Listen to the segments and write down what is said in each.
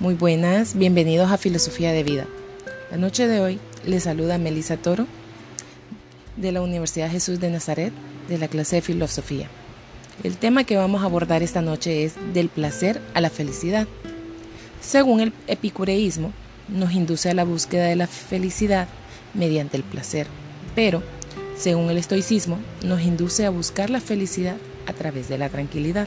Muy buenas, bienvenidos a Filosofía de Vida. La noche de hoy les saluda Melissa Toro de la Universidad Jesús de Nazaret de la clase de Filosofía. El tema que vamos a abordar esta noche es del placer a la felicidad. Según el epicureísmo, nos induce a la búsqueda de la felicidad mediante el placer, pero según el estoicismo, nos induce a buscar la felicidad a través de la tranquilidad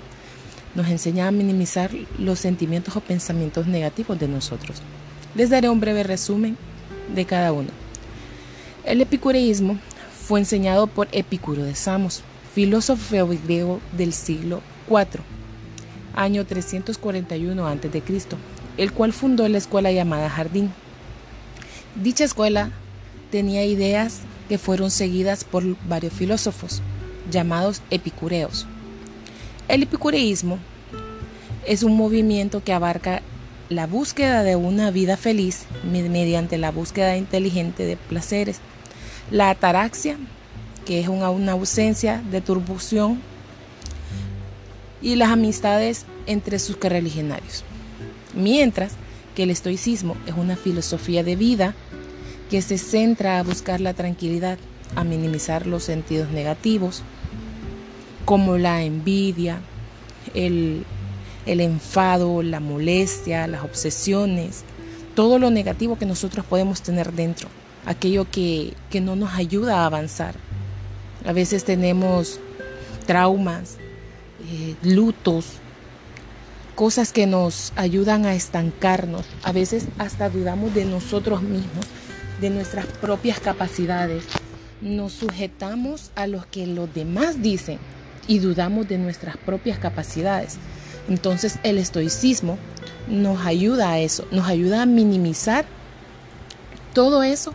nos enseña a minimizar los sentimientos o pensamientos negativos de nosotros. Les daré un breve resumen de cada uno. El epicureísmo fue enseñado por Epicuro de Samos, filósofo griego del siglo IV, año 341 a.C., el cual fundó la escuela llamada Jardín. Dicha escuela tenía ideas que fueron seguidas por varios filósofos, llamados epicureos. El epicureísmo es un movimiento que abarca la búsqueda de una vida feliz mediante la búsqueda inteligente de placeres, la ataraxia, que es una, ausencia de turbución, y las amistades entre sus correligionarios. Mientras que el estoicismo es una filosofía de vida que se centra a buscar la tranquilidad, a minimizar los sentidos negativos, como la envidia, el, enfado, la molestia, las obsesiones, todo lo negativo que nosotros podemos tener dentro, aquello que, no nos ayuda a avanzar. A veces tenemos traumas, eh, lutos, cosas que nos ayudan a estancarnos. A veces hasta dudamos de nosotros mismos, de nuestras propias capacidades. Nos sujetamos a lo que los demás dicen y dudamos de nuestras propias capacidades. Entonces el estoicismo nos ayuda a eso, nos ayuda a minimizar todo eso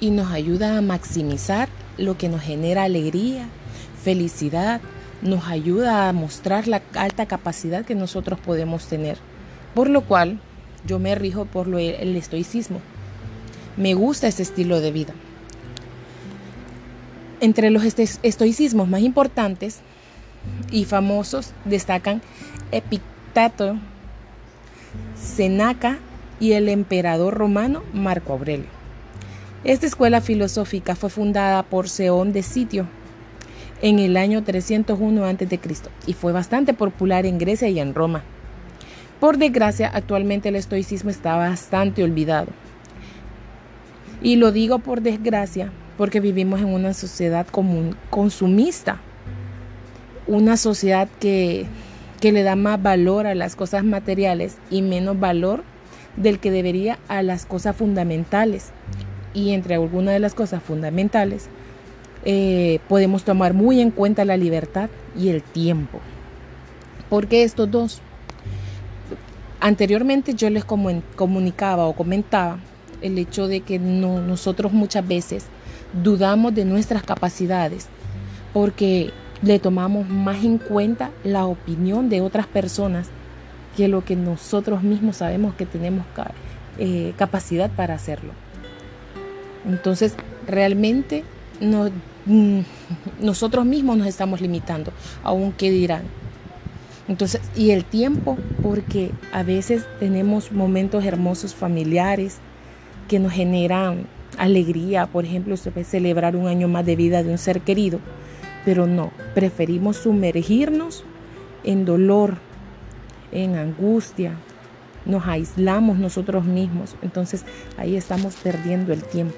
y nos ayuda a maximizar lo que nos genera alegría, felicidad, nos ayuda a mostrar la alta capacidad que nosotros podemos tener. Por lo cual yo me rijo por lo, el estoicismo. Me gusta ese estilo de vida. Entre los estoicismos más importantes y famosos destacan Epictato, Seneca y el emperador romano Marco Aurelio. Esta escuela filosófica fue fundada por Seón de Sitio en el año 301 a.C. y fue bastante popular en Grecia y en Roma. Por desgracia, actualmente el estoicismo está bastante olvidado. Y lo digo por desgracia porque vivimos en una sociedad común, consumista una sociedad que, le da más valor a las cosas materiales y menos valor del que debería a las cosas fundamentales. Y entre algunas de las cosas fundamentales eh, podemos tomar muy en cuenta la libertad y el tiempo. Porque estos dos, anteriormente yo les comunicaba o comentaba el hecho de que nosotros muchas veces dudamos de nuestras capacidades porque le tomamos más en cuenta la opinión de otras personas que lo que nosotros mismos sabemos que tenemos eh, capacidad para hacerlo. Entonces, realmente mm, nosotros mismos nos estamos limitando, aunque dirán. Entonces, y el tiempo, porque a veces tenemos momentos hermosos familiares que nos generan alegría, por ejemplo, celebrar un año más de vida de un ser querido pero no, preferimos sumergirnos en dolor, en angustia, nos aislamos nosotros mismos, entonces ahí estamos perdiendo el tiempo.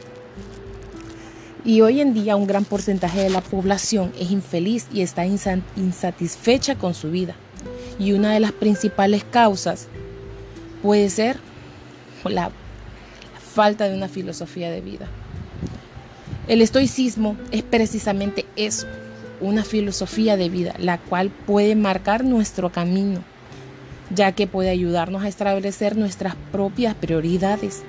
Y hoy en día un gran porcentaje de la población es infeliz y está insatisfecha con su vida. Y una de las principales causas puede ser la falta de una filosofía de vida. El estoicismo es precisamente eso, una filosofía de vida, la cual puede marcar nuestro camino, ya que puede ayudarnos a establecer nuestras propias prioridades.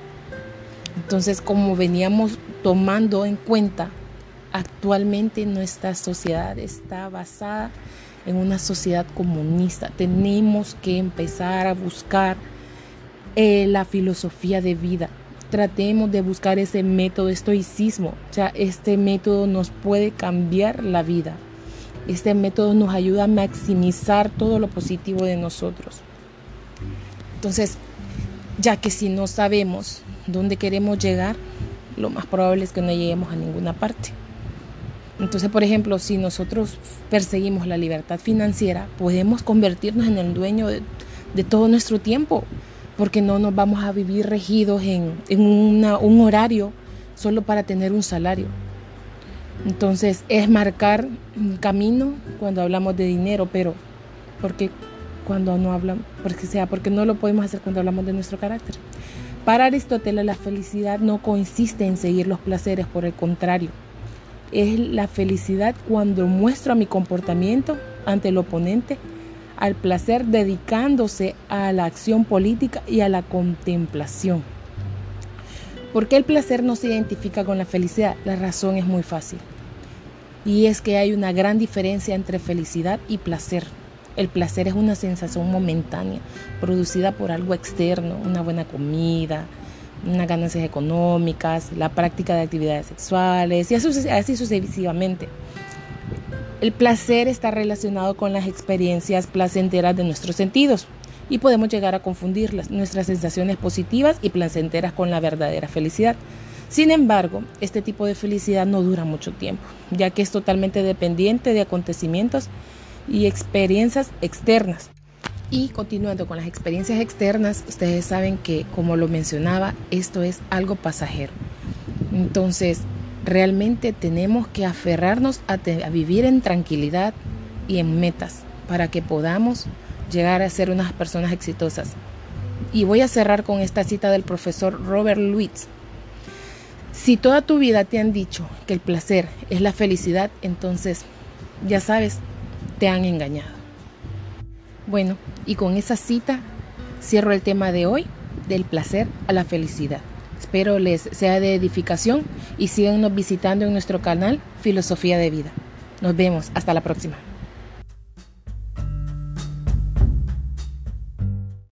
Entonces, como veníamos tomando en cuenta, actualmente nuestra sociedad está basada en una sociedad comunista. Tenemos que empezar a buscar eh, la filosofía de vida, tratemos de buscar ese método estoicismo. O este método nos puede cambiar la vida. Este método nos ayuda a maximizar todo lo positivo de nosotros. Entonces, ya que si no sabemos dónde queremos llegar, lo más probable es que no lleguemos a ninguna parte. Entonces, por ejemplo, si nosotros perseguimos la libertad financiera, podemos convertirnos en el dueño de, todo nuestro tiempo, porque no nos vamos a vivir regidos en, un horario solo para tener un salario. Entonces, es marcar un camino cuando hablamos de dinero, pero porque cuando no hablamos, porque sea, porque no lo podemos hacer cuando hablamos de nuestro carácter. Para Aristóteles, la felicidad no consiste en seguir los placeres, por el contrario, es la felicidad cuando muestro mi comportamiento ante el oponente al placer dedicándose a la acción política y a la contemplación. ¿Por qué el placer no se identifica con la felicidad? La razón es muy fácil. Y es que hay una gran diferencia entre felicidad y placer. El placer es una sensación momentánea, producida por algo externo, una buena comida, unas ganancias económicas, la práctica de actividades sexuales y así, sucesivamente. El placer está relacionado con las experiencias placenteras de nuestros sentidos y podemos llegar a confundir nuestras sensaciones positivas y placenteras con la verdadera felicidad. Sin embargo, este tipo de felicidad no dura mucho tiempo, ya que es totalmente dependiente de acontecimientos y experiencias externas. Y continuando con las experiencias externas, ustedes saben que, como lo mencionaba, esto es algo pasajero. Entonces, realmente tenemos que aferrarnos a, vivir en tranquilidad y en metas para que podamos llegar a ser unas personas exitosas. Y voy a cerrar con esta cita del profesor Robert Louis. Si toda tu vida te han dicho que el placer es la felicidad, entonces, ya sabes, te han engañado. Bueno, y con esa cita cierro el tema de hoy, del placer a la felicidad. Espero les sea de edificación y síganos visitando en nuestro canal Filosofía de Vida. Nos vemos, hasta la próxima.